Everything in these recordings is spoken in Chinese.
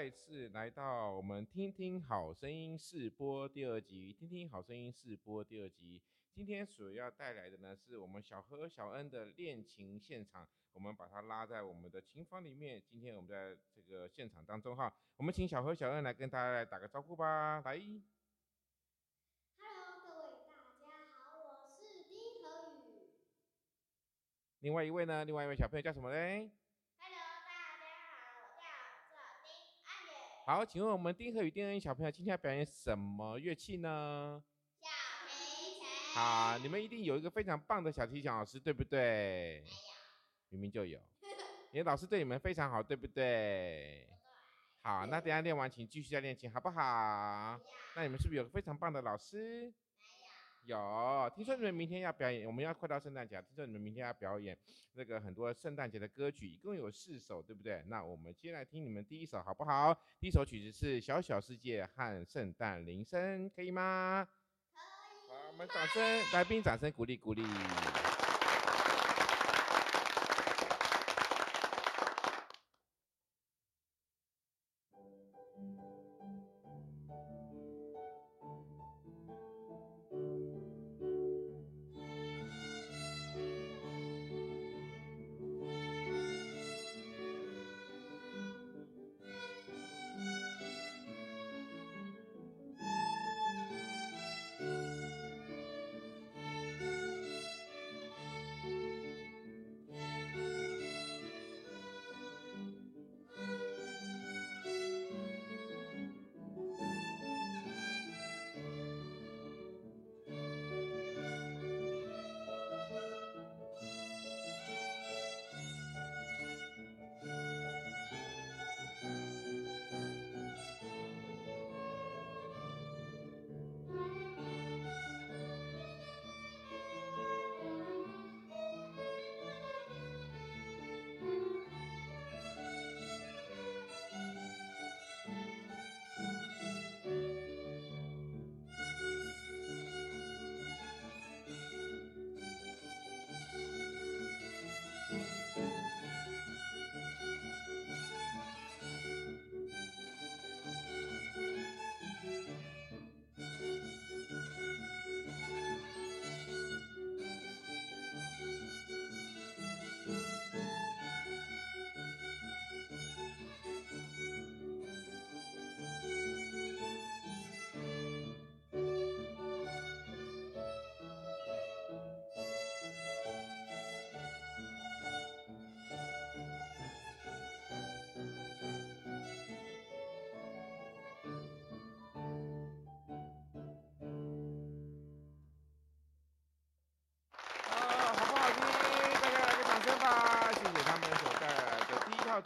再次来到我们听听好声音试播第二集。听听好声音试播第二集，今天所要带来的呢，是我们小何小恩的恋情现场。我们把它拉在我们的琴房里面。今天我们在这个现场当中哈，我们请小何小恩来跟大家来打个招呼吧，来。Hello，各位大家好，我是丁和宇。另外一位呢？另外一位小朋友叫什么嘞？好，请问我们丁和宇、丁恩小朋友今天要表演什么乐器呢？小提琴。好，你们一定有一个非常棒的小提琴老师，对不对？没有。明明就有。你的老师对你们非常好，对不对？好，那等下练完琴继续再练琴，好不好？那你们是不是有个非常棒的老师？有，听说你们明天要表演，我们要快到圣诞节，听说你们明天要表演那个很多圣诞节的歌曲，一共有四首，对不对？那我们接下来听你们第一首好不好？第一首曲子是《小小世界》和圣诞铃声，可以吗？可以。好，我们掌声，来宾掌声鼓励鼓励。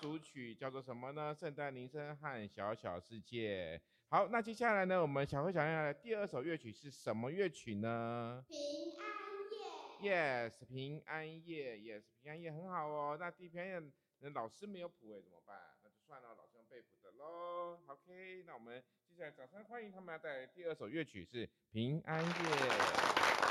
主曲叫做什么呢？圣诞铃声和小小世界。好，那接下来呢？我们小何小亮的第二首乐曲是什么乐曲呢？平安夜。Yes，平安夜。Yes，平安夜很好哦。那第一篇夜，那老师没有谱哎，怎么办？那就算了，老师用背谱的喽。OK，那我们接下来掌声欢迎他们要带来第二首乐曲是平安夜。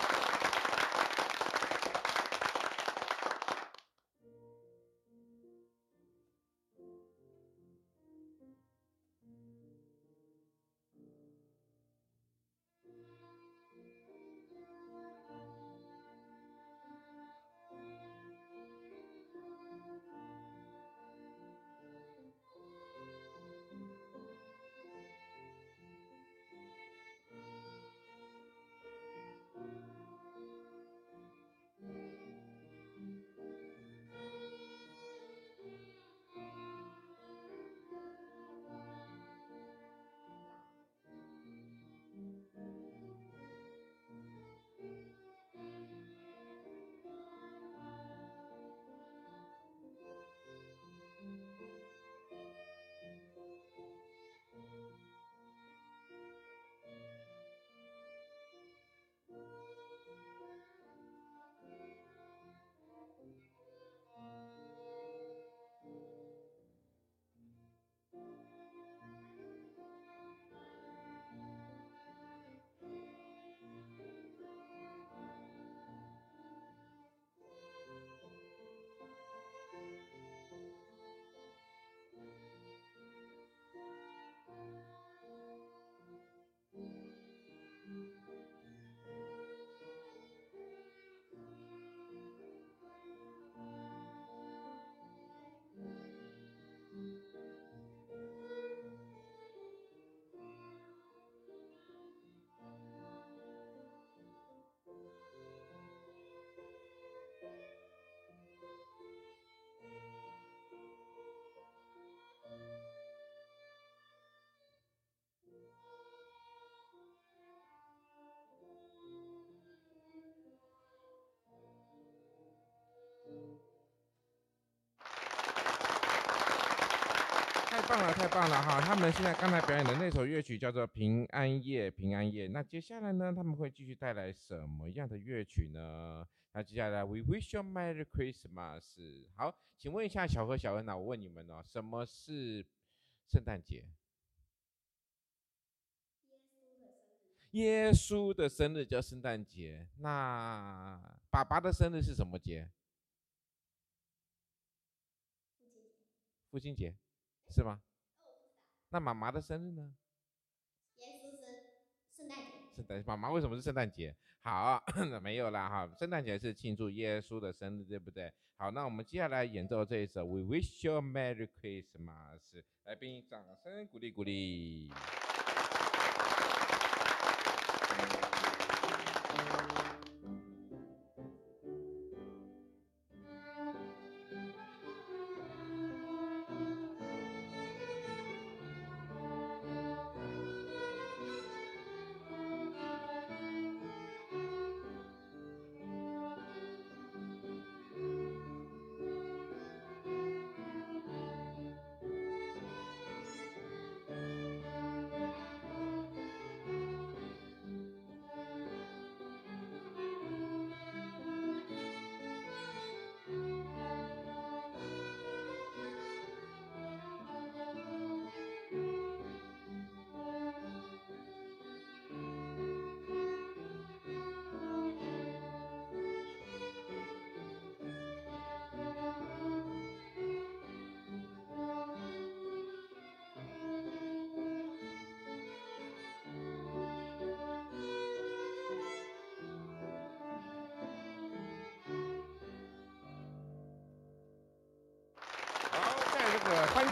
太棒了哈！他们现在刚才表演的那首乐曲叫做《平安夜》，平安夜。那接下来呢，他们会继续带来什么样的乐曲呢？那接下来，We wish you Merry Christmas。好，请问一下小何、小恩啊，我问你们哦，什么是圣诞节？耶稣的生日叫圣诞节。那爸爸的生日是什么节？父亲节，是吗？那妈妈的生日呢？耶稣生圣诞节。圣诞妈妈为什么是圣诞节？好，没有啦哈，圣诞节是庆祝耶稣的生日，对不对？好，那我们接下来演奏这一首《We Wish You a Merry Christmas》，来宾掌声鼓励鼓励。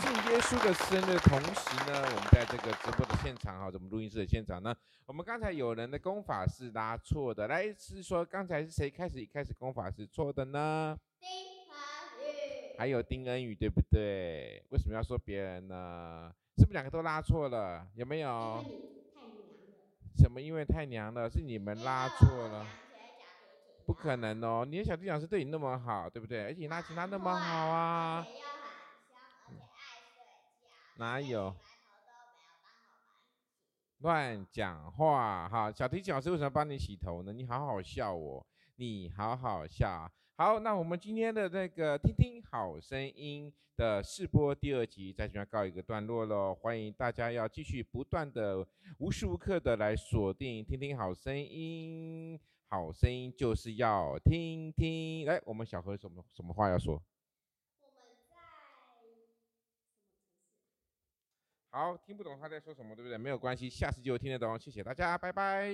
庆耶稣的生日，同时呢，我们在这个直播的现场哈，我们录音室的现场呢，我们刚才有人的功法是拉错的，来是说刚才是谁开始一开始功法是错的呢？丁恩宇，还有丁恩宇，对不对？为什么要说别人呢？是不是两个都拉错了？有没有？什么？因为太娘了？是你们拉错了？不可能哦，你的小弟讲师对你那么好，对不对？而且你拉琴拉那么好啊。哪有？乱讲话哈！小提琴老师为什么帮你洗头呢？你好好笑哦，你好好笑。好，那我们今天的那个听听好声音的试播第二集在这边告一个段落喽。欢迎大家要继续不断的无时无刻的来锁定听听好声音，好声音就是要听听。来，我们小何什么什么话要说？好，听不懂他在说什么，对不对？没有关系，下次就听得懂。谢谢大家，拜拜。